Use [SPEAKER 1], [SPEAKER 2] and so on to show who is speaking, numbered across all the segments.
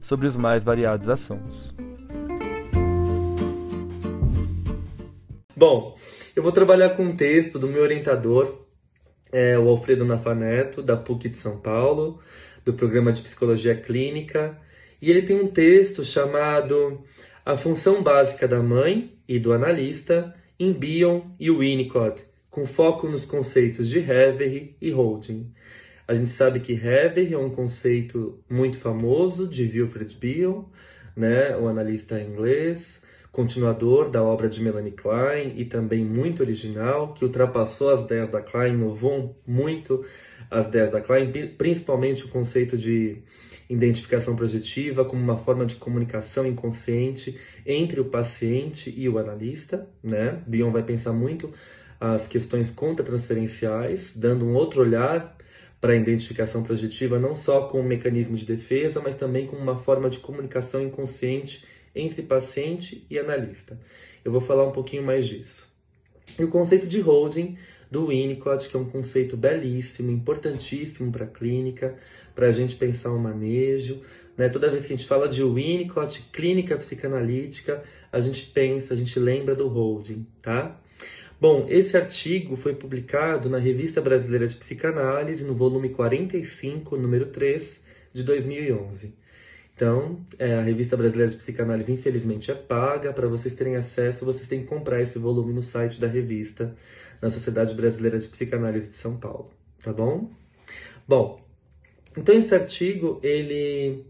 [SPEAKER 1] sobre os mais variados assuntos. Bom, eu vou trabalhar com um texto do meu orientador, é, o Alfredo Nafaneto, da PUC de São Paulo, do programa de Psicologia Clínica, e ele tem um texto chamado A Função Básica da Mãe e do Analista em Bion e Winnicott, com foco nos conceitos de Hevery e Holding. A gente sabe que Hever é um conceito muito famoso de Wilfred Bion, né, o analista inglês, continuador da obra de Melanie Klein e também muito original, que ultrapassou as ideias da Klein, inovou muito as ideias da Klein, principalmente o conceito de identificação projetiva como uma forma de comunicação inconsciente entre o paciente e o analista, né? Bion vai pensar muito as questões contratransferenciais, dando um outro olhar para a identificação projetiva, não só como um mecanismo de defesa, mas também como uma forma de comunicação inconsciente entre paciente e analista. Eu vou falar um pouquinho mais disso. E o conceito de holding do Winnicott, que é um conceito belíssimo, importantíssimo para a clínica, para a gente pensar o um manejo. Né? Toda vez que a gente fala de Winnicott, clínica psicanalítica, a gente pensa, a gente lembra do holding, tá? Bom, esse artigo foi publicado na Revista Brasileira de Psicanálise, no volume 45, número 3, de 2011. Então, é, a Revista Brasileira de Psicanálise, infelizmente, é paga. Para vocês terem acesso, vocês têm que comprar esse volume no site da revista, na Sociedade Brasileira de Psicanálise de São Paulo. Tá bom? Bom, então esse artigo, ele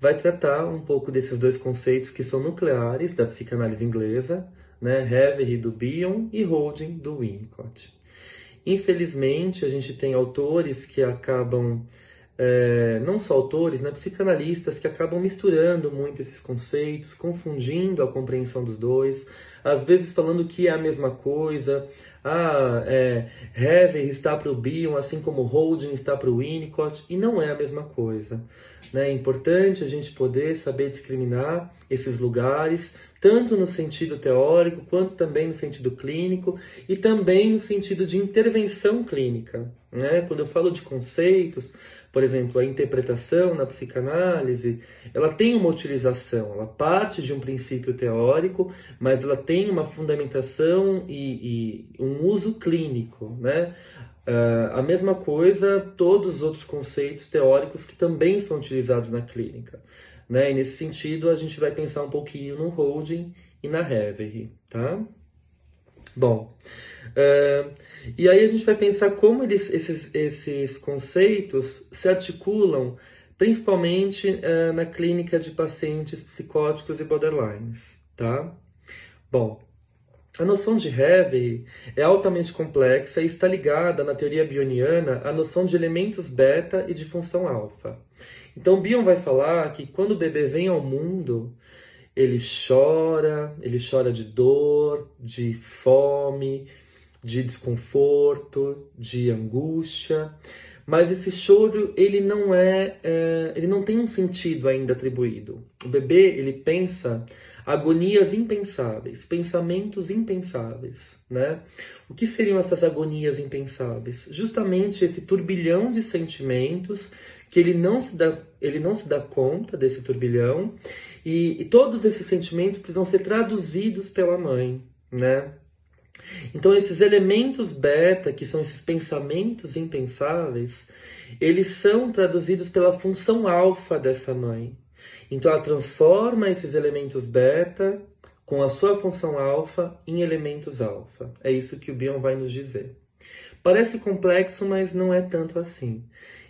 [SPEAKER 1] vai tratar um pouco desses dois conceitos que são nucleares da psicanálise inglesa, né? Hevery do Bion e Holding do Winnicott. Infelizmente, a gente tem autores que acabam, é, não só autores, né, psicanalistas que acabam misturando muito esses conceitos, confundindo a compreensão dos dois, às vezes falando que é a mesma coisa. Ah, é, Hever está para o Bion, assim como Holding está para o Winnicott, e não é a mesma coisa. Né? É importante a gente poder saber discriminar esses lugares, tanto no sentido teórico, quanto também no sentido clínico, e também no sentido de intervenção clínica. Né? Quando eu falo de conceitos, por exemplo, a interpretação na psicanálise, ela tem uma utilização, ela parte de um princípio teórico, mas ela tem uma fundamentação e, e um uso clínico, né? Uh, a mesma coisa, todos os outros conceitos teóricos que também são utilizados na clínica. Né? E nesse sentido, a gente vai pensar um pouquinho no holding e na Hevery, tá? Bom, uh, e aí a gente vai pensar como eles, esses, esses conceitos se articulam, principalmente uh, na clínica de pacientes psicóticos e borderlines, tá? Bom, a noção de Heavy é altamente complexa e está ligada na teoria bioniana à noção de elementos beta e de função alfa. Então Bion vai falar que quando o bebê vem ao mundo, ele chora, ele chora de dor, de fome, de desconforto, de angústia, mas esse choro ele não é, é ele não tem um sentido ainda atribuído. O bebê ele pensa agonias impensáveis, pensamentos impensáveis, né? O que seriam essas agonias impensáveis? Justamente esse turbilhão de sentimentos que ele não se dá, ele não se dá conta desse turbilhão e, e todos esses sentimentos precisam ser traduzidos pela mãe, né? Então, esses elementos beta, que são esses pensamentos impensáveis, eles são traduzidos pela função alfa dessa mãe. Então, ela transforma esses elementos beta com a sua função alfa em elementos alfa. É isso que o Bion vai nos dizer. Parece complexo, mas não é tanto assim.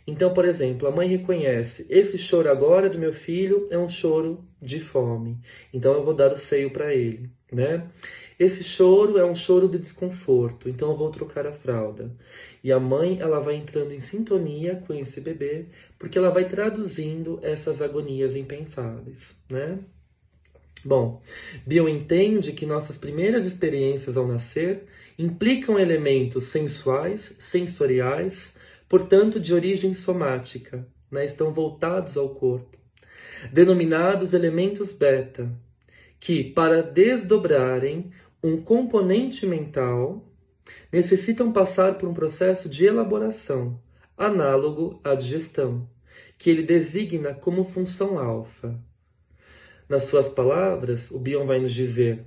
[SPEAKER 1] Então, por exemplo, a mãe reconhece: esse choro agora do meu filho é um choro de fome. Então eu vou dar o seio para ele, né? Esse choro é um choro de desconforto, então eu vou trocar a fralda. E a mãe, ela vai entrando em sintonia com esse bebê, porque ela vai traduzindo essas agonias impensáveis, né? Bom, Bill entende que nossas primeiras experiências ao nascer implicam elementos sensuais, sensoriais, portanto de origem somática, né? estão voltados ao corpo, denominados elementos beta, que, para desdobrarem um componente mental, necessitam passar por um processo de elaboração, análogo à digestão, que ele designa como função alfa. Nas suas palavras, o Bion vai nos dizer: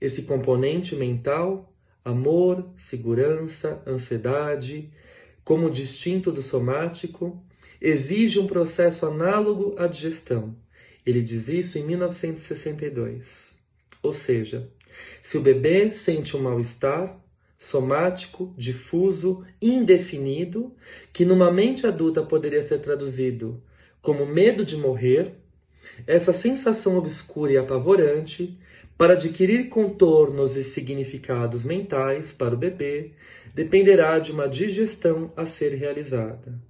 [SPEAKER 1] esse componente mental, amor, segurança, ansiedade, como distinto do somático, exige um processo análogo à digestão. Ele diz isso em 1962. Ou seja, se o bebê sente um mal-estar somático, difuso, indefinido, que numa mente adulta poderia ser traduzido como medo de morrer, essa sensação obscura e apavorante, para adquirir contornos e significados mentais para o bebê, dependerá de uma digestão a ser realizada.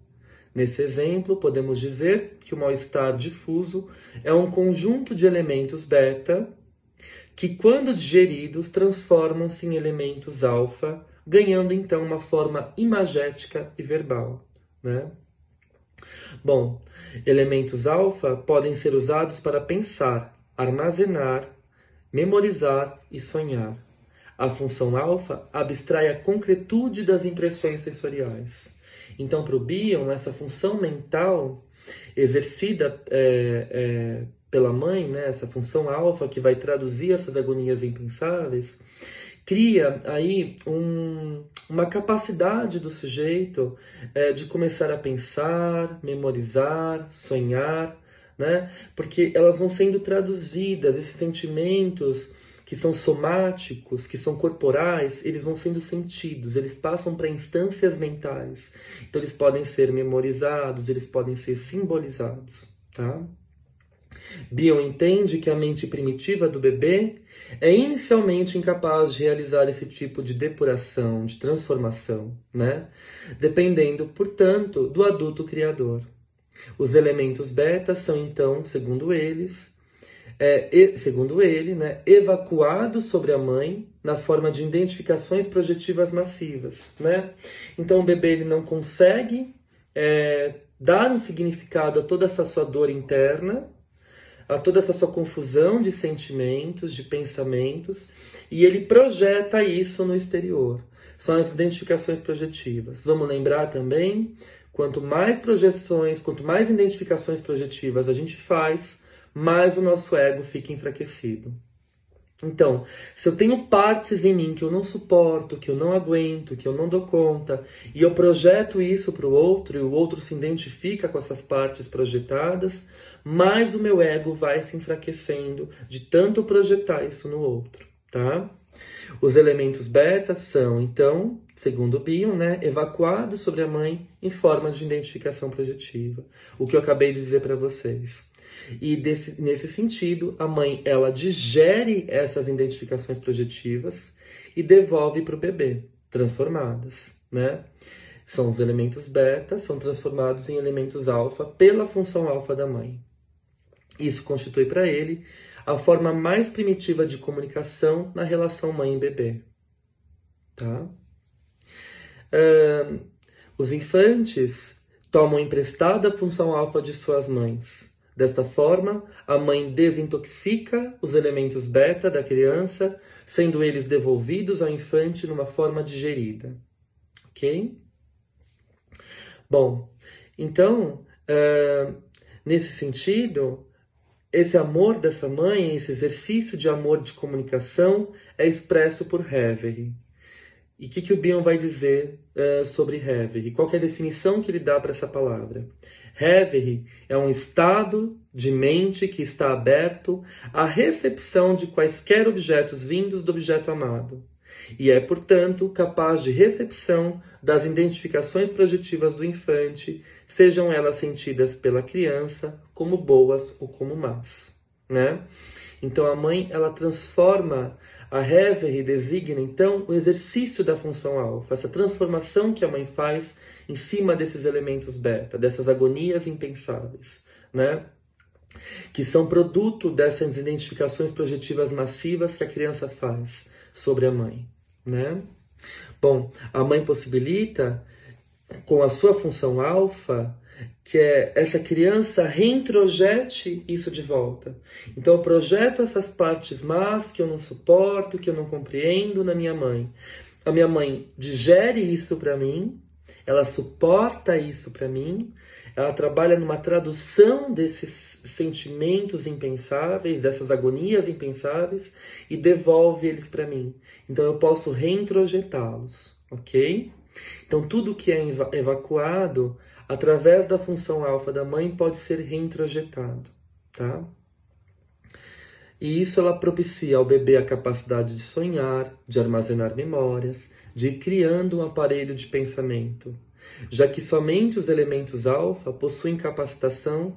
[SPEAKER 1] Nesse exemplo, podemos dizer que o mal-estar difuso é um conjunto de elementos beta que, quando digeridos, transformam-se em elementos alfa, ganhando então uma forma imagética e verbal. Né? Bom, elementos alfa podem ser usados para pensar, armazenar, memorizar e sonhar. A função alfa abstrai a concretude das impressões sensoriais. Então, para o Bion, essa função mental exercida é, é, pela mãe, né, essa função alfa que vai traduzir essas agonias impensáveis, cria aí um, uma capacidade do sujeito é, de começar a pensar, memorizar, sonhar, né? Porque elas vão sendo traduzidas, esses sentimentos que são somáticos, que são corporais, eles vão sendo sentidos, eles passam para instâncias mentais. Então eles podem ser memorizados, eles podem ser simbolizados, tá? Bion entende que a mente primitiva do bebê é inicialmente incapaz de realizar esse tipo de depuração, de transformação, né? Dependendo, portanto, do adulto criador. Os elementos beta são então, segundo eles, é, segundo ele, né, evacuados sobre a mãe na forma de identificações projetivas massivas, né? Então o bebê ele não consegue é, dar um significado a toda essa sua dor interna, a toda essa sua confusão de sentimentos, de pensamentos, e ele projeta isso no exterior. São as identificações projetivas. Vamos lembrar também, quanto mais projeções, quanto mais identificações projetivas a gente faz, mais o nosso ego fica enfraquecido. Então, se eu tenho partes em mim que eu não suporto, que eu não aguento, que eu não dou conta, e eu projeto isso para o outro, e o outro se identifica com essas partes projetadas, mais o meu ego vai se enfraquecendo de tanto projetar isso no outro, tá? Os elementos beta são, então, segundo o Bion, né, evacuados sobre a mãe em forma de identificação projetiva. O que eu acabei de dizer para vocês. E desse, nesse sentido, a mãe ela digere essas identificações projetivas e devolve para o bebê, transformadas, né? São os elementos beta, são transformados em elementos alfa pela função alfa da mãe. Isso constitui para ele a forma mais primitiva de comunicação na relação mãe-bebê. Tá? Uh, os infantes tomam emprestada a função alfa de suas mães Desta forma, a mãe desintoxica os elementos beta da criança, sendo eles devolvidos ao infante numa forma digerida. Ok? Bom, então, uh, nesse sentido, esse amor dessa mãe, esse exercício de amor de comunicação é expresso por Reverie. E o que, que o Bion vai dizer uh, sobre Reverie? Qual é a definição que ele dá para essa palavra? Reverie é um estado de mente que está aberto à recepção de quaisquer objetos vindos do objeto amado, e é, portanto, capaz de recepção das identificações projetivas do infante, sejam elas sentidas pela criança como boas ou como más, né? Então a mãe ela transforma a Reverie designa então o exercício da função alfa, essa transformação que a mãe faz em cima desses elementos beta, dessas agonias impensáveis, né? Que são produto dessas identificações projetivas massivas que a criança faz sobre a mãe, né? Bom, a mãe possibilita com a sua função alfa que é essa criança reintrojete isso de volta. Então eu projeto essas partes más que eu não suporto, que eu não compreendo na minha mãe. A minha mãe digere isso para mim, ela suporta isso para mim, ela trabalha numa tradução desses sentimentos impensáveis, dessas agonias impensáveis e devolve eles para mim. Então eu posso reintrojetá-los, ok? Então tudo que é evacuado através da função alfa da mãe, pode ser reintrojetado, tá? E isso ela propicia ao bebê a capacidade de sonhar, de armazenar memórias, de ir criando um aparelho de pensamento, já que somente os elementos alfa possuem capacitação,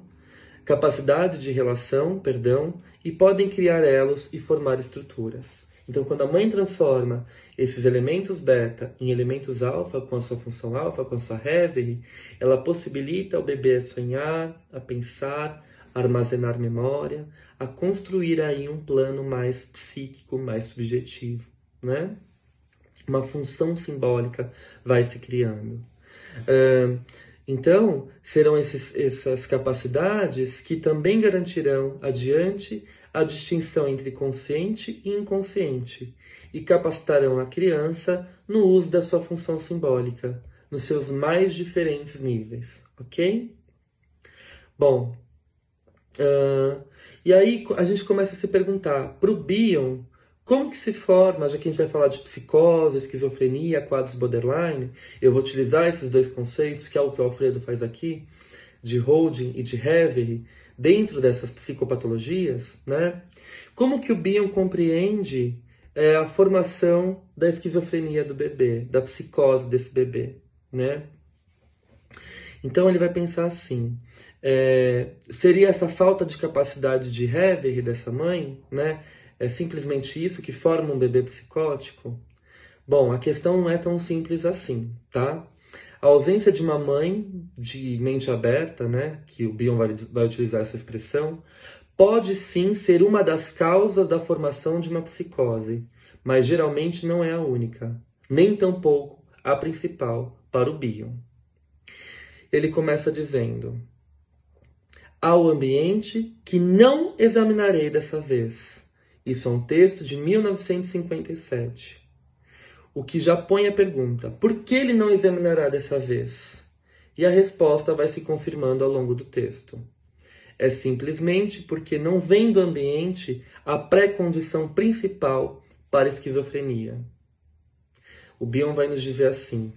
[SPEAKER 1] capacidade de relação, perdão, e podem criar elos e formar estruturas. Então, quando a mãe transforma esses elementos beta em elementos alfa, com a sua função alfa, com a sua reverie, ela possibilita ao bebê a sonhar, a pensar, a armazenar memória, a construir aí um plano mais psíquico, mais subjetivo, né? Uma função simbólica vai se criando. Uh, então, serão esses, essas capacidades que também garantirão adiante a distinção entre consciente e inconsciente e capacitarão a criança no uso da sua função simbólica, nos seus mais diferentes níveis, ok? Bom, uh, e aí a gente começa a se perguntar, para o Bion, como que se forma, já que a gente vai falar de psicose, esquizofrenia, quadros borderline, eu vou utilizar esses dois conceitos, que é o que o Alfredo faz aqui, de holding e de reverie, dentro dessas psicopatologias, né? Como que o Bion compreende é, a formação da esquizofrenia do bebê, da psicose desse bebê, né? Então ele vai pensar assim: é, seria essa falta de capacidade de reverie dessa mãe, né? É simplesmente isso que forma um bebê psicótico? Bom, a questão não é tão simples assim, tá? A ausência de uma mãe de mente aberta, né, que o Bion vai, vai utilizar essa expressão, pode sim ser uma das causas da formação de uma psicose, mas geralmente não é a única, nem tampouco a principal para o Bion. Ele começa dizendo: Ao ambiente que não examinarei dessa vez isso é um texto de 1957. O que já põe a pergunta: por que ele não examinará dessa vez? E a resposta vai se confirmando ao longo do texto. É simplesmente porque não vem do ambiente a pré-condição principal para a esquizofrenia. O Bion vai nos dizer assim: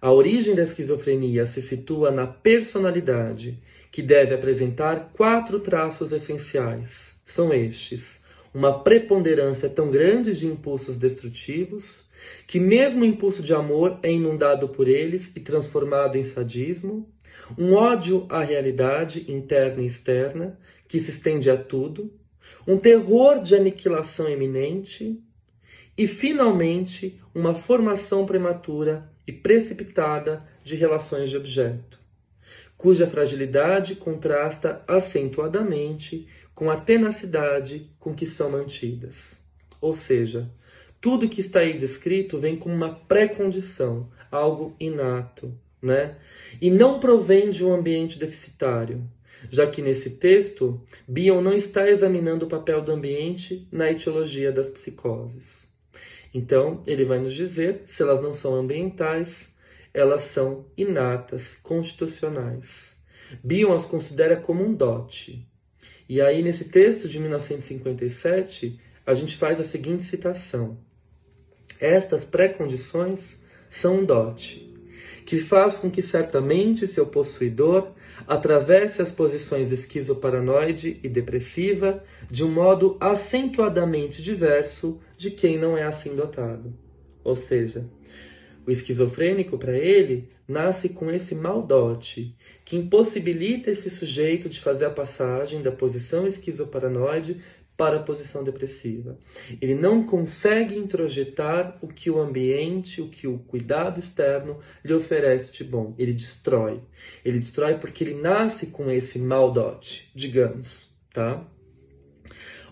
[SPEAKER 1] a origem da esquizofrenia se situa na personalidade, que deve apresentar quatro traços essenciais são estes: uma preponderância tão grande de impulsos destrutivos, que mesmo o impulso de amor é inundado por eles e transformado em sadismo, um ódio à realidade interna e externa, que se estende a tudo, um terror de aniquilação iminente e, finalmente, uma formação prematura e precipitada de relações de objeto, cuja fragilidade contrasta acentuadamente com a tenacidade com que são mantidas. Ou seja, tudo que está aí descrito vem como uma pré-condição, algo inato, né? E não provém de um ambiente deficitário, já que nesse texto, Bion não está examinando o papel do ambiente na etiologia das psicoses. Então, ele vai nos dizer se elas não são ambientais, elas são inatas, constitucionais. Bion as considera como um dote, e aí, nesse texto de 1957, a gente faz a seguinte citação: Estas pré-condições são um dote, que faz com que certamente seu possuidor atravesse as posições esquizoparanoide e depressiva de um modo acentuadamente diverso de quem não é assim dotado. Ou seja, o esquizofrênico, para ele, nasce com esse maldote que impossibilita esse sujeito de fazer a passagem da posição esquizoparanoide para a posição depressiva. Ele não consegue introjetar o que o ambiente, o que o cuidado externo lhe oferece de bom. Ele destrói. Ele destrói porque ele nasce com esse maldote, digamos, tá?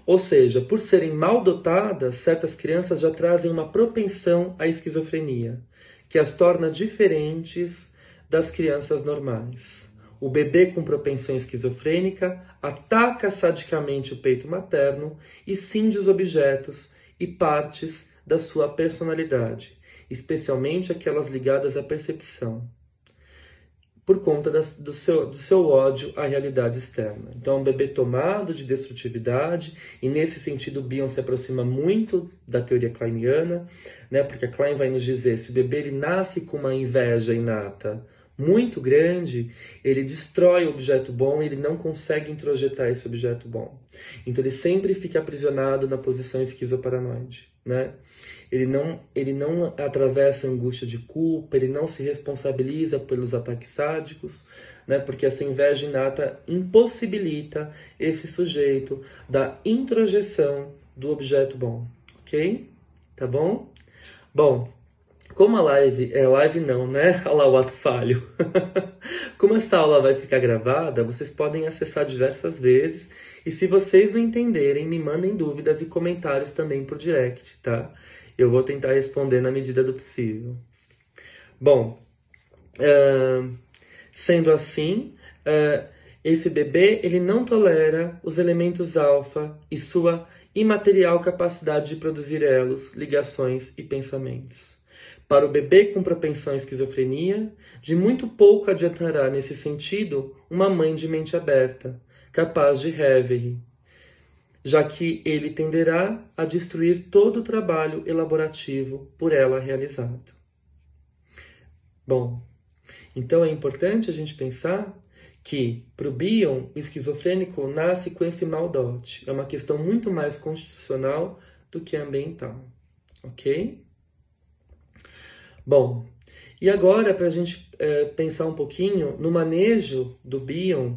[SPEAKER 1] Ou seja, por serem mal dotadas, certas crianças já trazem uma propensão à esquizofrenia, que as torna diferentes das crianças normais. O bebê com propensão esquizofrênica ataca sadicamente o peito materno e cinge os objetos e partes da sua personalidade, especialmente aquelas ligadas à percepção, por conta das, do, seu, do seu ódio à realidade externa. Então, é um bebê tomado de destrutividade, e nesse sentido, Bion se aproxima muito da teoria kleiniana, né, porque a Klein vai nos dizer: se o bebê ele nasce com uma inveja inata, muito grande, ele destrói o objeto bom e ele não consegue introjetar esse objeto bom. Então ele sempre fica aprisionado na posição esquizoparanoide, né? Ele não, ele não atravessa angústia de culpa, ele não se responsabiliza pelos ataques sádicos, né? Porque essa inveja inata impossibilita esse sujeito da introjeção do objeto bom, ok? Tá bom? Bom, como a live é live não, né? Olha lá o ato falho. Como essa aula vai ficar gravada, vocês podem acessar diversas vezes e se vocês não entenderem, me mandem dúvidas e comentários também por direct, tá? Eu vou tentar responder na medida do possível. Bom, uh, sendo assim, uh, esse bebê ele não tolera os elementos alfa e sua imaterial capacidade de produzir elos, ligações e pensamentos. Para o bebê com propensão à esquizofrenia, de muito pouco adiantará nesse sentido uma mãe de mente aberta, capaz de reverie, já que ele tenderá a destruir todo o trabalho elaborativo por ela realizado. Bom, então é importante a gente pensar que, para o Bion, o esquizofrênico nasce com esse maldote. É uma questão muito mais constitucional do que ambiental. Ok? Bom, e agora para a gente é, pensar um pouquinho no manejo do Bion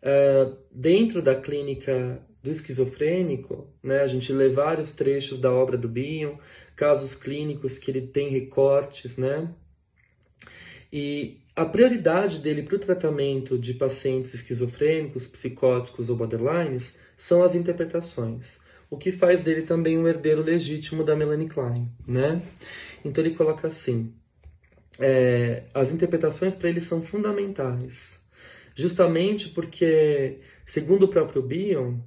[SPEAKER 1] é, dentro da clínica do esquizofrênico, né? A gente lê vários trechos da obra do Bion, casos clínicos que ele tem recortes, né? E a prioridade dele para o tratamento de pacientes esquizofrênicos, psicóticos ou borderlines são as interpretações o que faz dele também um herdeiro legítimo da Melanie Klein, né? Então ele coloca assim: é, as interpretações para ele são fundamentais, justamente porque, segundo o próprio Bion,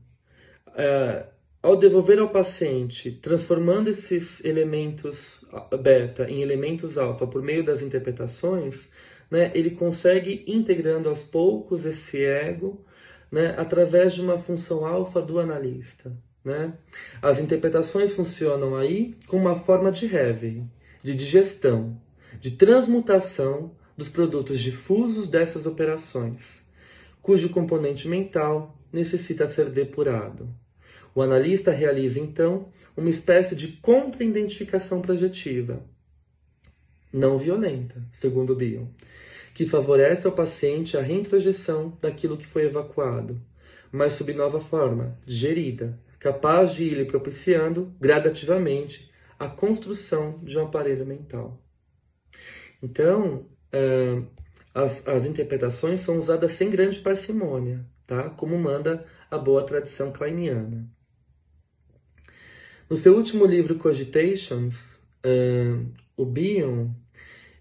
[SPEAKER 1] é, ao devolver ao paciente, transformando esses elementos beta em elementos alfa por meio das interpretações, né, ele consegue integrando aos poucos esse ego né, através de uma função alfa do analista. Né? As interpretações funcionam aí como uma forma de reverie, de digestão, de transmutação dos produtos difusos dessas operações, cujo componente mental necessita ser depurado. O analista realiza então uma espécie de contra-identificação projetiva, não violenta, segundo Bion, que favorece ao paciente a reintrojeção daquilo que foi evacuado, mas sob nova forma, gerida, capaz de ir lhe propiciando gradativamente a construção de um aparelho mental. Então, uh, as, as interpretações são usadas sem grande parcimônia, tá? como manda a boa tradição kleiniana. No seu último livro, Cogitations, uh, o Bion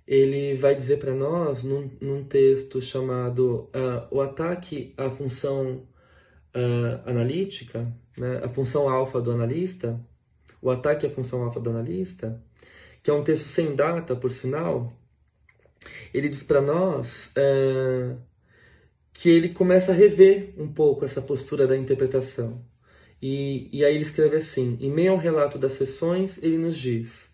[SPEAKER 1] ele vai dizer para nós, num, num, texto chamado uh, O Ataque à Função Analítica, né, a função alfa do analista, o ataque à função alfa do analista, que é um texto sem data, por sinal, ele diz para nós é, que ele começa a rever um pouco essa postura da interpretação. E, e aí ele escreve assim: em meio ao relato das sessões, ele nos diz: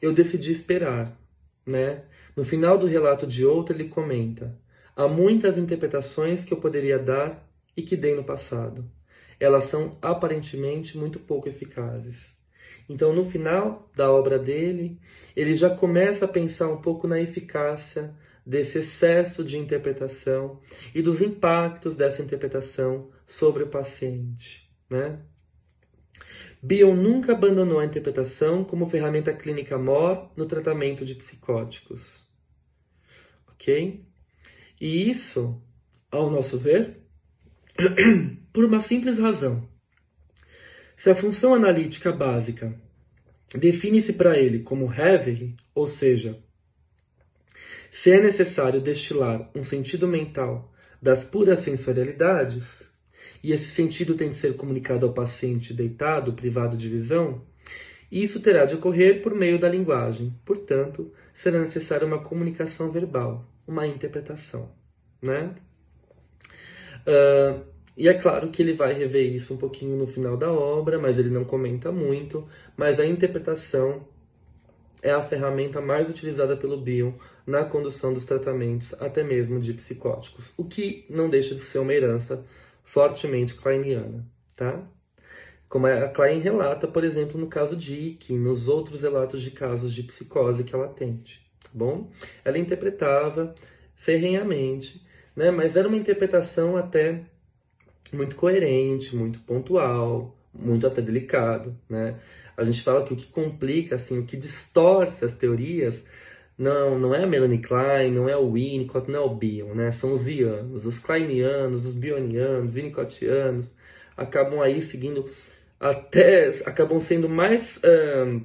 [SPEAKER 1] Eu decidi esperar. né? No final do relato de outra, ele comenta: Há muitas interpretações que eu poderia dar e que dei no passado. Elas são aparentemente muito pouco eficazes. Então, no final da obra dele, ele já começa a pensar um pouco na eficácia desse excesso de interpretação e dos impactos dessa interpretação sobre o paciente, né? Bion nunca abandonou a interpretação como ferramenta clínica mor no tratamento de psicóticos. Ok? E isso, ao nosso ver, por uma simples razão. Se a função analítica básica define-se para ele como heavy, ou seja, se é necessário destilar um sentido mental das puras sensorialidades, e esse sentido tem de ser comunicado ao paciente deitado, privado de visão, isso terá de ocorrer por meio da linguagem. Portanto, será necessária uma comunicação verbal, uma interpretação, né? Uh, e é claro que ele vai rever isso um pouquinho no final da obra, mas ele não comenta muito. Mas a interpretação é a ferramenta mais utilizada pelo Bion na condução dos tratamentos, até mesmo de psicóticos, o que não deixa de ser uma herança fortemente kleiniana, tá? Como a Klein relata, por exemplo, no caso de Ike, nos outros relatos de casos de psicose que ela atende, tá bom? Ela interpretava ferrenhamente, né? Mas era uma interpretação até muito coerente, muito pontual, muito até delicado, né? A gente fala que o que complica, assim, o que distorce as teorias não, não é a Melanie Klein, não é o Winnicott, não é o Bion, né? São os Vianos, os Kleinianos, os Bionianos, Winnicottianos, acabam aí seguindo até, acabam sendo mais uh,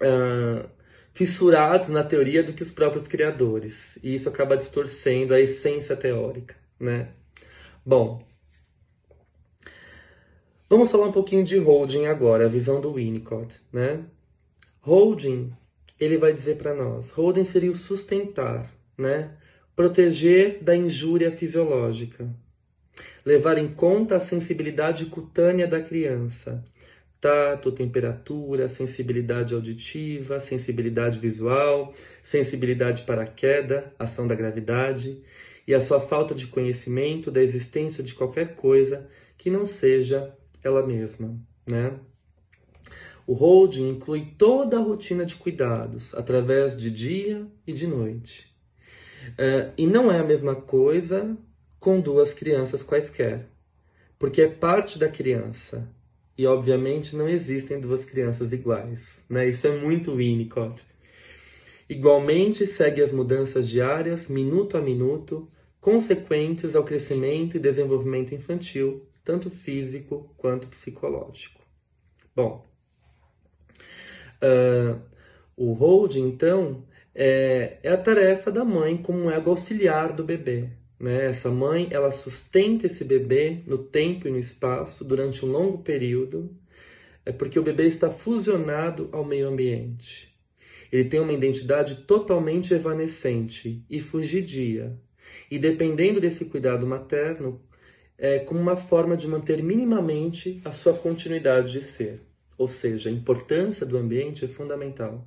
[SPEAKER 1] uh, fissurados na teoria do que os próprios criadores. E isso acaba distorcendo a essência teórica, né? Bom, vamos falar um pouquinho de Holding agora, a visão do Winnicott, né? Holding ele vai dizer para nós. Holden seria o sustentar, né? Proteger da injúria fisiológica. Levar em conta a sensibilidade cutânea da criança. Tato, temperatura, sensibilidade auditiva, sensibilidade visual, sensibilidade para a queda, ação da gravidade e a sua falta de conhecimento da existência de qualquer coisa que não seja ela mesma, né? O holding inclui toda a rotina de cuidados, através de dia e de noite. Uh, e não é a mesma coisa com duas crianças quaisquer, porque é parte da criança. E, obviamente, não existem duas crianças iguais. Né? Isso é muito Winnicott. Igualmente, segue as mudanças diárias, minuto a minuto, consequentes ao crescimento e desenvolvimento infantil, tanto físico quanto psicológico. Bom, Uh, o hold, então, é, é, a tarefa da mãe como ego auxiliar do bebê. Né? Essa mãe, ela sustenta esse bebê no tempo e no espaço durante um longo período, é porque o bebê está fusionado ao meio ambiente. Ele tem uma identidade totalmente evanescente e fugidia. E dependendo desse cuidado materno, é como uma forma de manter minimamente a sua continuidade de ser. Ou seja, a importância do ambiente é fundamental.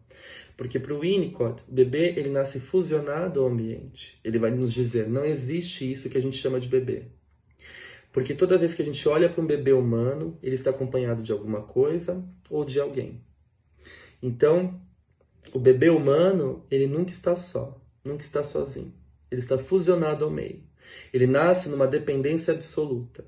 [SPEAKER 1] Porque para o Winnicott, o bebê ele nasce fusionado ao ambiente. Ele vai nos dizer, não existe isso que a gente chama de bebê. Porque toda vez que a gente olha para um bebê humano, ele está acompanhado de alguma coisa ou de alguém. Então, o bebê humano, ele nunca está só, nunca está sozinho. Ele está fusionado ao meio. Ele nasce numa dependência absoluta.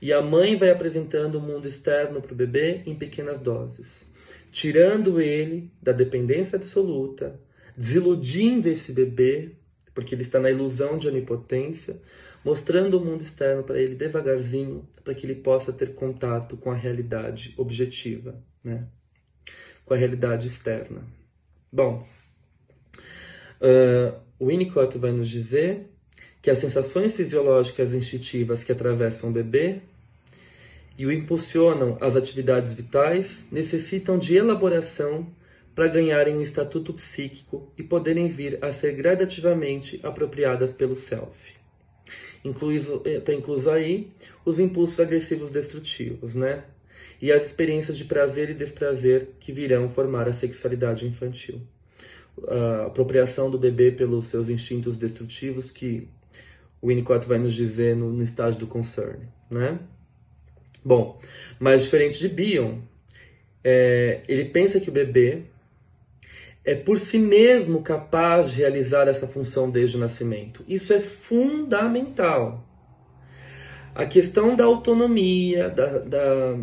[SPEAKER 1] E a mãe vai apresentando o mundo externo para o bebê em pequenas doses, tirando ele da dependência absoluta, desiludindo esse bebê, porque ele está na ilusão de onipotência, mostrando o mundo externo para ele devagarzinho, para que ele possa ter contato com a realidade objetiva, né? com a realidade externa. Bom, uh, Winnicott vai nos dizer que as sensações fisiológicas instintivas que atravessam o bebê e o impulsionam às atividades vitais necessitam de elaboração para ganharem um estatuto psíquico e poderem vir a ser gradativamente apropriadas pelo self. Está incluso aí os impulsos agressivos destrutivos, né? E as experiências de prazer e desprazer que virão formar a sexualidade infantil. a apropriação do bebê pelos seus instintos destrutivos que o Winnicott vai nos dizer no, no estágio do concern, né? Bom, mas diferente de Bion, é, ele pensa que o bebê é por si mesmo capaz de realizar essa função desde o nascimento. Isso é fundamental. A questão da autonomia, da, da,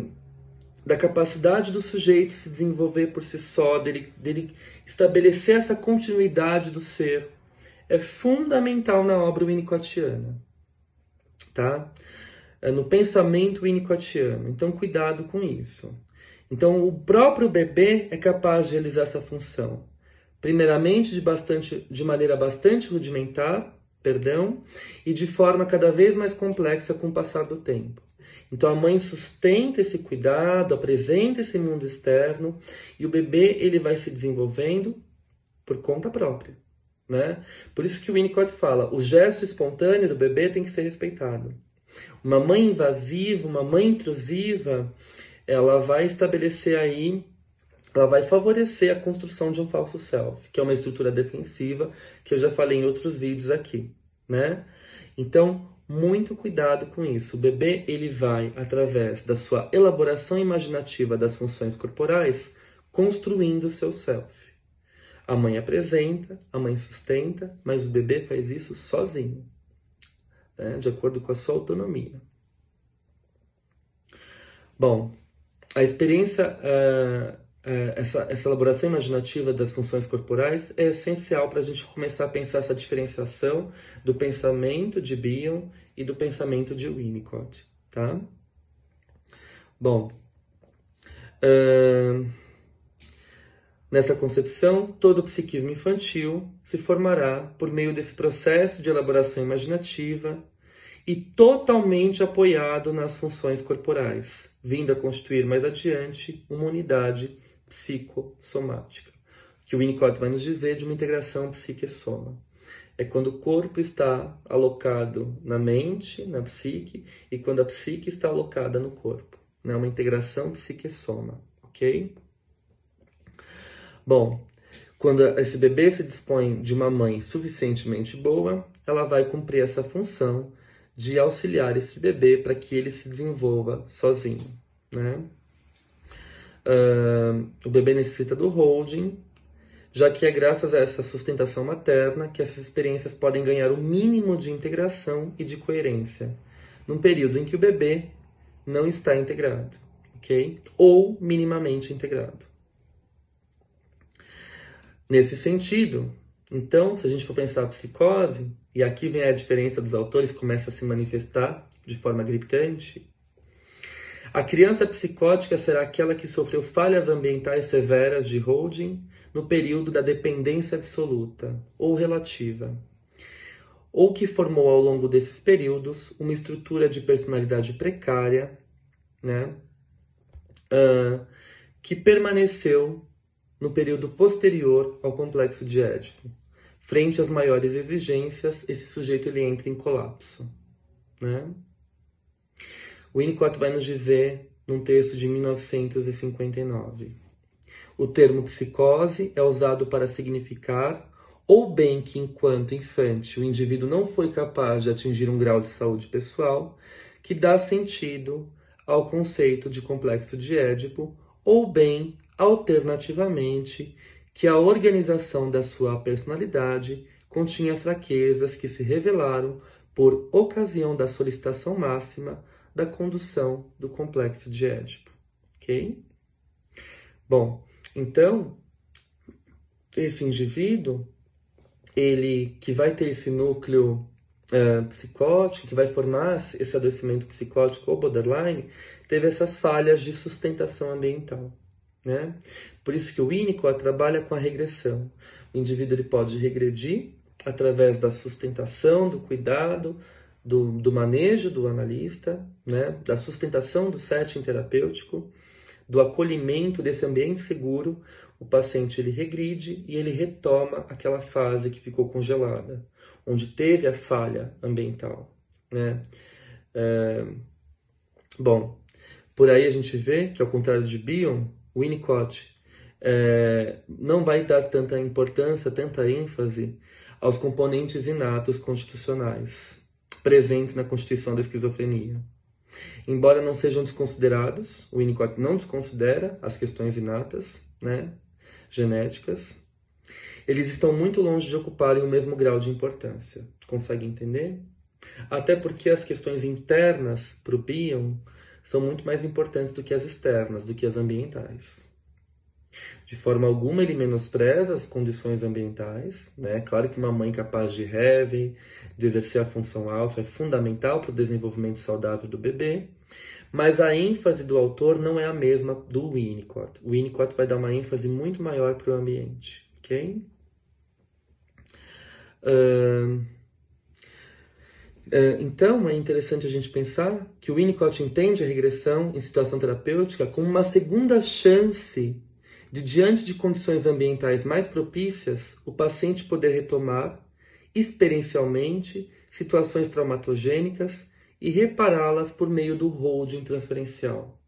[SPEAKER 1] da capacidade do sujeito se desenvolver por si só, dele, dele estabelecer essa continuidade do ser, é fundamental na obra winnicottiana. Tá? É no pensamento winnicottiano. Então, cuidado com isso. Então, o próprio bebê é capaz de realizar essa função. Primeiramente, de, bastante, de maneira bastante rudimentar, perdão, e de forma cada vez mais complexa com o passar do tempo. Então a mãe sustenta esse cuidado, apresenta esse mundo externo e o bebê ele vai se desenvolvendo por conta própria, né? Por isso que o Winnicott fala, o gesto espontâneo do bebê tem que ser respeitado. Uma mãe invasiva, uma mãe intrusiva, ela vai estabelecer aí, ela vai favorecer a construção de um falso self, que é uma estrutura defensiva, que eu já falei em outros vídeos aqui, né? Então, muito cuidado com isso. O bebê, ele vai, através da sua elaboração imaginativa das funções corporais, construindo o seu self. A mãe apresenta, a mãe sustenta, mas o bebê faz isso sozinho, né? de acordo com a sua autonomia. Bom, a experiência, uh, uh, essa, essa elaboração imaginativa das funções corporais é essencial para a gente começar a pensar essa diferenciação do pensamento de Bion e do pensamento de Winnicott, tá? Bom, uh, nessa concepção, todo o psiquismo infantil se formará por meio desse processo de elaboração imaginativa e totalmente apoiado nas funções corporais, vindo a constituir mais adiante uma unidade psicossomática, que o Winnicott vai nos dizer de uma integração psique-soma. É quando o corpo está alocado na mente, na psique, e quando a psique está alocada no corpo. Né? Uma integração psique-soma, ok? Bom, quando esse bebê se dispõe de uma mãe suficientemente boa, ela vai cumprir essa função de auxiliar esse bebê para que ele se desenvolva sozinho. Né? Uh, o bebê necessita do holding, já que é graças a essa sustentação materna que essas experiências podem ganhar o mínimo de integração e de coerência, num período em que o bebê não está integrado, ok? Ou minimamente integrado. Nesse sentido, então, se a gente for pensar a psicose, e aqui vem a diferença dos autores, começa a se manifestar de forma gritante. A criança psicótica será aquela que sofreu falhas ambientais severas de holding no período da dependência absoluta ou relativa, ou que formou ao longo desses períodos uma estrutura de personalidade precária, né, uh, que permaneceu no período posterior ao complexo de Édipo. Frente às maiores exigências, esse sujeito ele entra em colapso. Né? O Winnicott vai nos dizer num texto de 1959. O termo psicose é usado para significar ou bem que enquanto infante o indivíduo não foi capaz de atingir um grau de saúde pessoal que dá sentido ao conceito de complexo de Édipo, ou bem Alternativamente, que a organização da sua personalidade continha fraquezas que se revelaram por ocasião da solicitação máxima da condução do complexo de Édipo. Ok? Bom, então, esse indivíduo, ele que vai ter esse núcleo uh, psicótico, que vai formar esse adoecimento psicótico ou borderline, teve essas falhas de sustentação ambiental. Né? Por isso que o Winnicott trabalha com a regressão. O indivíduo ele pode regredir através da sustentação, do cuidado, do, do manejo do analista, né? da sustentação do setting terapêutico, do acolhimento desse ambiente seguro, o paciente ele regride e ele retoma aquela fase que ficou congelada, onde teve a falha ambiental. Né? É... Bom, por aí a gente vê que, ao contrário de Bion, Winnicott é, não vai dar tanta importância, tanta ênfase aos componentes inatos constitucionais presentes na constituição da esquizofrenia. Embora não sejam desconsiderados, o Winnicott não desconsidera as questões inatas, né, genéticas, eles estão muito longe de ocuparem o mesmo grau de importância. Consegue entender? Até porque as questões internas para o Bion são muito mais importantes do que as externas, do que as ambientais. De forma alguma, ele menospreza as condições ambientais. Né? Claro que uma mãe capaz de heavy, de exercer a função alfa, é fundamental para o desenvolvimento saudável do bebê, mas a ênfase do autor não é a mesma do Winnicott. O Winnicott vai dar uma ênfase muito maior para o ambiente. ok? Uh, então, é interessante a gente pensar que o Winnicott entende a regressão em situação terapêutica como uma segunda chance de, diante de condições ambientais mais propícias, o paciente poder retomar, experiencialmente, situações traumatogênicas e repará-las por meio do holding transferencial.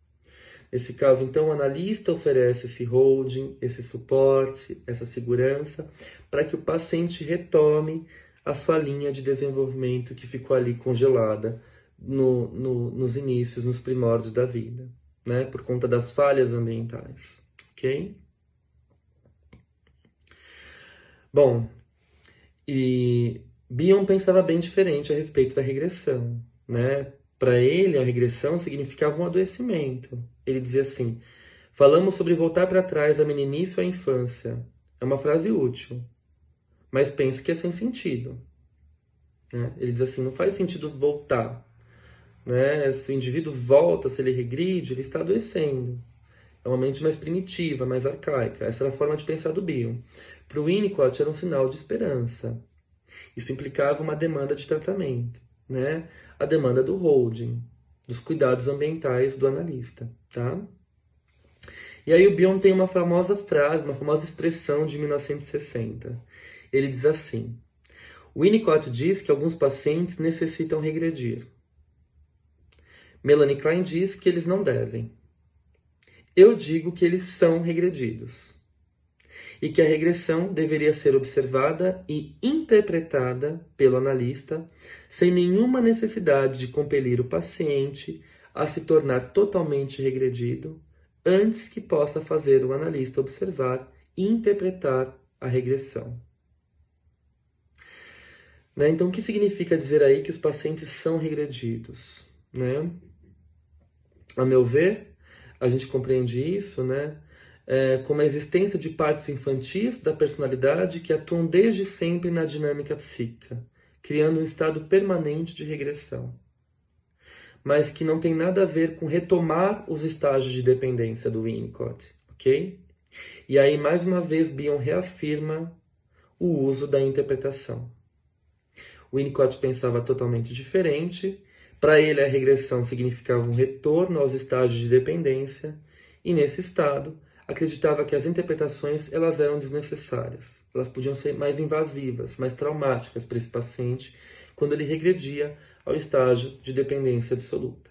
[SPEAKER 1] Nesse caso, então, o analista oferece esse holding, esse suporte, essa segurança, para que o paciente retome a sua linha de desenvolvimento que ficou ali congelada no, no, nos inícios, nos primórdios da vida, né? por conta das falhas ambientais ok? Bom, e Bion pensava bem diferente a respeito da regressão, né? Para ele, a regressão significava um adoecimento. Ele dizia assim: falamos sobre voltar para trás a meninice ou a infância. É uma frase útil, mas penso que é sem sentido. Né? Ele diz assim: não faz sentido voltar. Né? Se o indivíduo volta, se ele regride, ele está adoecendo. É uma mente mais primitiva, mais arcaica. Essa era a forma de pensar do Bion. Para o Winnicott era um sinal de esperança. Isso implicava uma demanda de tratamento, né? A demanda do holding, dos cuidados ambientais do analista, tá? E aí o Bion tem uma famosa frase, uma famosa expressão de 1960. Ele diz assim: Winnicott diz que alguns pacientes necessitam regredir. Melanie Klein diz que eles não devem. Eu digo que eles são regredidos e que a regressão deveria ser observada e interpretada pelo analista sem nenhuma necessidade de compelir o paciente a se tornar totalmente regredido antes que possa fazer o analista observar e interpretar a regressão. Né? Então, o que significa dizer aí que os pacientes são regredidos? Né? A meu ver, a gente compreende isso, né? É, como a existência de partes infantis da personalidade que atuam desde sempre na dinâmica psíquica, criando um estado permanente de regressão, mas que não tem nada a ver com retomar os estágios de dependência do Winnicott, ok? E aí, mais uma vez, Bion reafirma o uso da interpretação. Winnicott pensava totalmente diferente para ele, a regressão significava um retorno aos estágios de dependência, e nesse estado, acreditava que as interpretações elas eram desnecessárias. Elas podiam ser mais invasivas, mais traumáticas para esse paciente quando ele regredia ao estágio de dependência absoluta.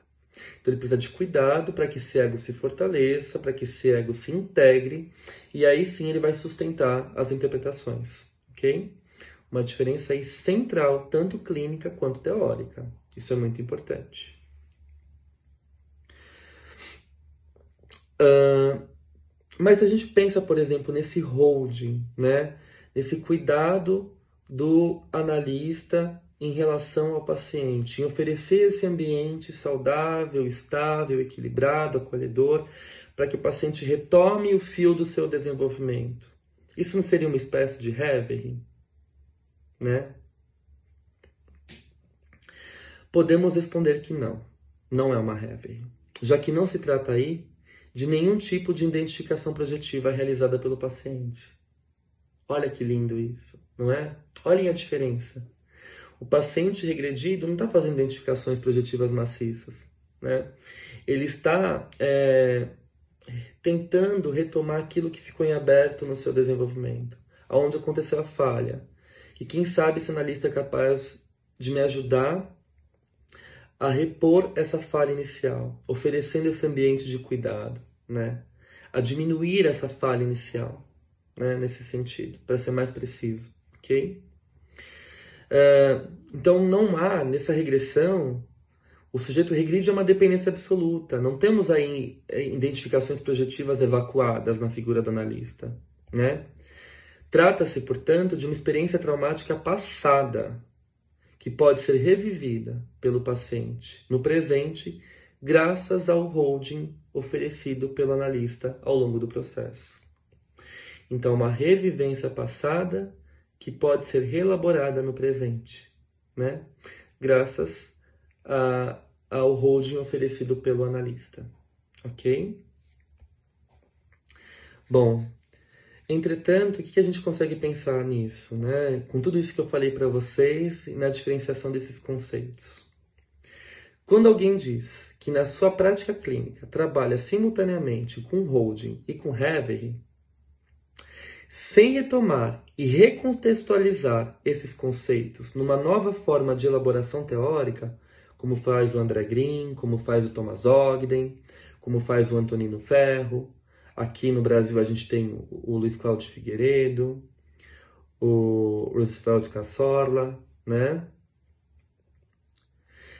[SPEAKER 1] Então ele precisa de cuidado para que esse ego se fortaleça, para que esse ego se integre, e aí sim ele vai sustentar as interpretações, ok? Uma diferença aí central, tanto clínica quanto teórica. Isso é muito importante. Uh, mas a gente pensa, por exemplo, nesse holding, né? nesse cuidado do analista em relação ao paciente, em oferecer esse ambiente saudável, estável, equilibrado, acolhedor, para que o paciente retome o fio do seu desenvolvimento. Isso não seria uma espécie de reverie? Né? Podemos responder que não, não é uma reverie, já que não se trata aí de nenhum tipo de identificação projetiva realizada pelo paciente. Olha que lindo isso, não é? Olhem a diferença. O paciente regredido não está fazendo identificações projetivas maciças, né? Ele está é, tentando retomar aquilo que ficou em aberto no seu desenvolvimento, aonde aconteceu a falha. E quem sabe se analista é capaz de me ajudar a repor essa falha inicial, oferecendo esse ambiente de cuidado, né? a diminuir essa falha inicial, né, nesse sentido, para ser mais preciso, ok? Uh, então não há nessa regressão o sujeito regride a uma dependência absoluta. Não temos aí eh, identificações projetivas evacuadas na figura do analista, né? Trata-se, portanto, de uma experiência traumática passada, que pode ser revivida pelo paciente no presente, graças ao holding oferecido pelo analista ao longo do processo. Então, uma revivência passada que pode ser reelaborada no presente, né? Graças a, ao holding oferecido pelo analista, ok? Bom, Entretanto, o que a gente consegue pensar nisso, né? Com tudo isso que eu falei para vocês e na diferenciação desses conceitos. Quando alguém diz que na sua prática clínica trabalha simultaneamente com holding e com reverie, sem retomar e recontextualizar esses conceitos numa nova forma de elaboração teórica, como faz o André Green, como faz o Thomas Ogden, como faz o Antonino Ferro, Aqui no Brasil a gente tem o Luiz Cláudio Figueiredo, o Roosevelt Cassorla, né?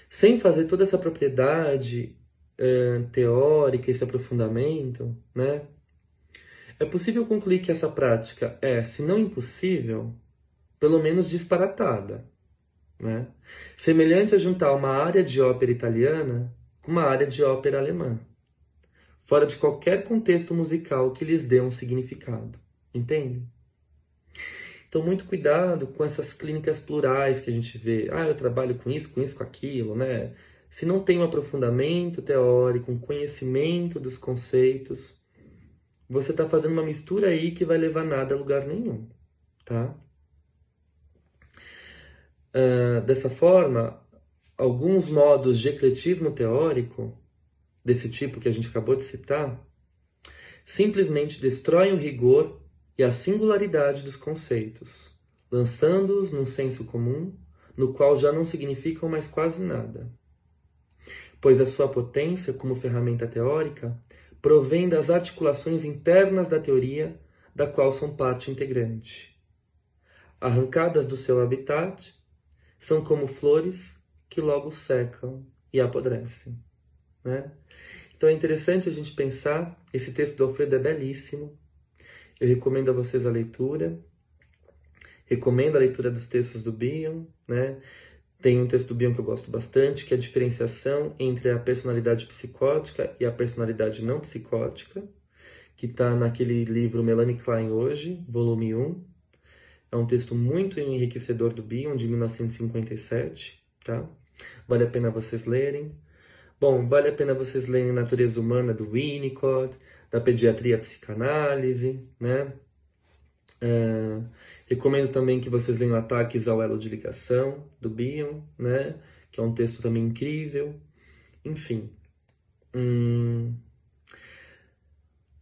[SPEAKER 1] Sem fazer toda essa propriedade é, teórica, esse aprofundamento, né? É possível concluir que essa prática é, se não impossível, pelo menos disparatada, né? Semelhante a juntar uma área de ópera italiana com uma área de ópera alemã fora de qualquer contexto musical que lhes dê um significado. Entende? Então, muito cuidado com essas clínicas plurais que a gente vê. Ah, eu trabalho com isso, com isso, com aquilo, né? Se não tem um aprofundamento teórico, um conhecimento dos conceitos, você está fazendo uma mistura aí que vai levar nada a lugar nenhum, tá? Uh, dessa forma, alguns modos de ecletismo teórico desse tipo que a gente acabou de citar, simplesmente destroem o rigor e a singularidade dos conceitos, lançando-os num senso comum, no qual já não significam mais quase nada. Pois a sua potência como ferramenta teórica provém das articulações internas da teoria da qual são parte integrante. Arrancadas do seu habitat, são como flores que logo secam e apodrecem. Né? Então é interessante a gente pensar, esse texto do Alfredo é belíssimo, eu recomendo a vocês a leitura, recomendo a leitura dos textos do Bion, né? Tem um texto do Bion que eu gosto bastante, que é a diferenciação entre a personalidade psicótica e a personalidade não psicótica, que está naquele livro Melanie Klein Hoje, volume 1. É um texto muito enriquecedor do Bion, de 1957, tá? Vale a pena vocês lerem. Bom, vale a pena vocês lerem Natureza Humana do Winnicott, da Pediatria Psicanálise, né? Uh, recomendo também que vocês leiam Ataques ao Elo de Ligação, do Bion, né? Que é um texto também incrível. Enfim. Hum,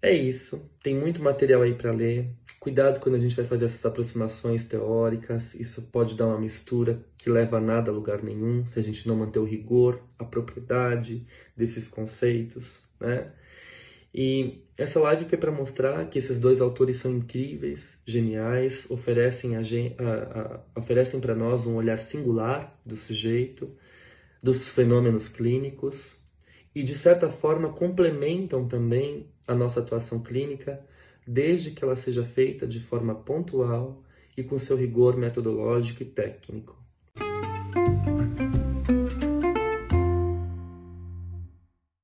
[SPEAKER 1] é isso. Tem muito material aí para ler. Cuidado quando a gente vai fazer essas aproximações teóricas, isso pode dar uma mistura que leva a nada a lugar nenhum, se a gente não manter o rigor, a propriedade desses conceitos, né? E essa live foi para mostrar que esses dois autores são incríveis, geniais, oferecem, a, a, a, oferecem para nós um olhar singular do sujeito, dos fenômenos clínicos, e de certa forma complementam também a nossa atuação clínica desde que ela seja feita de forma pontual e com seu rigor metodológico e técnico.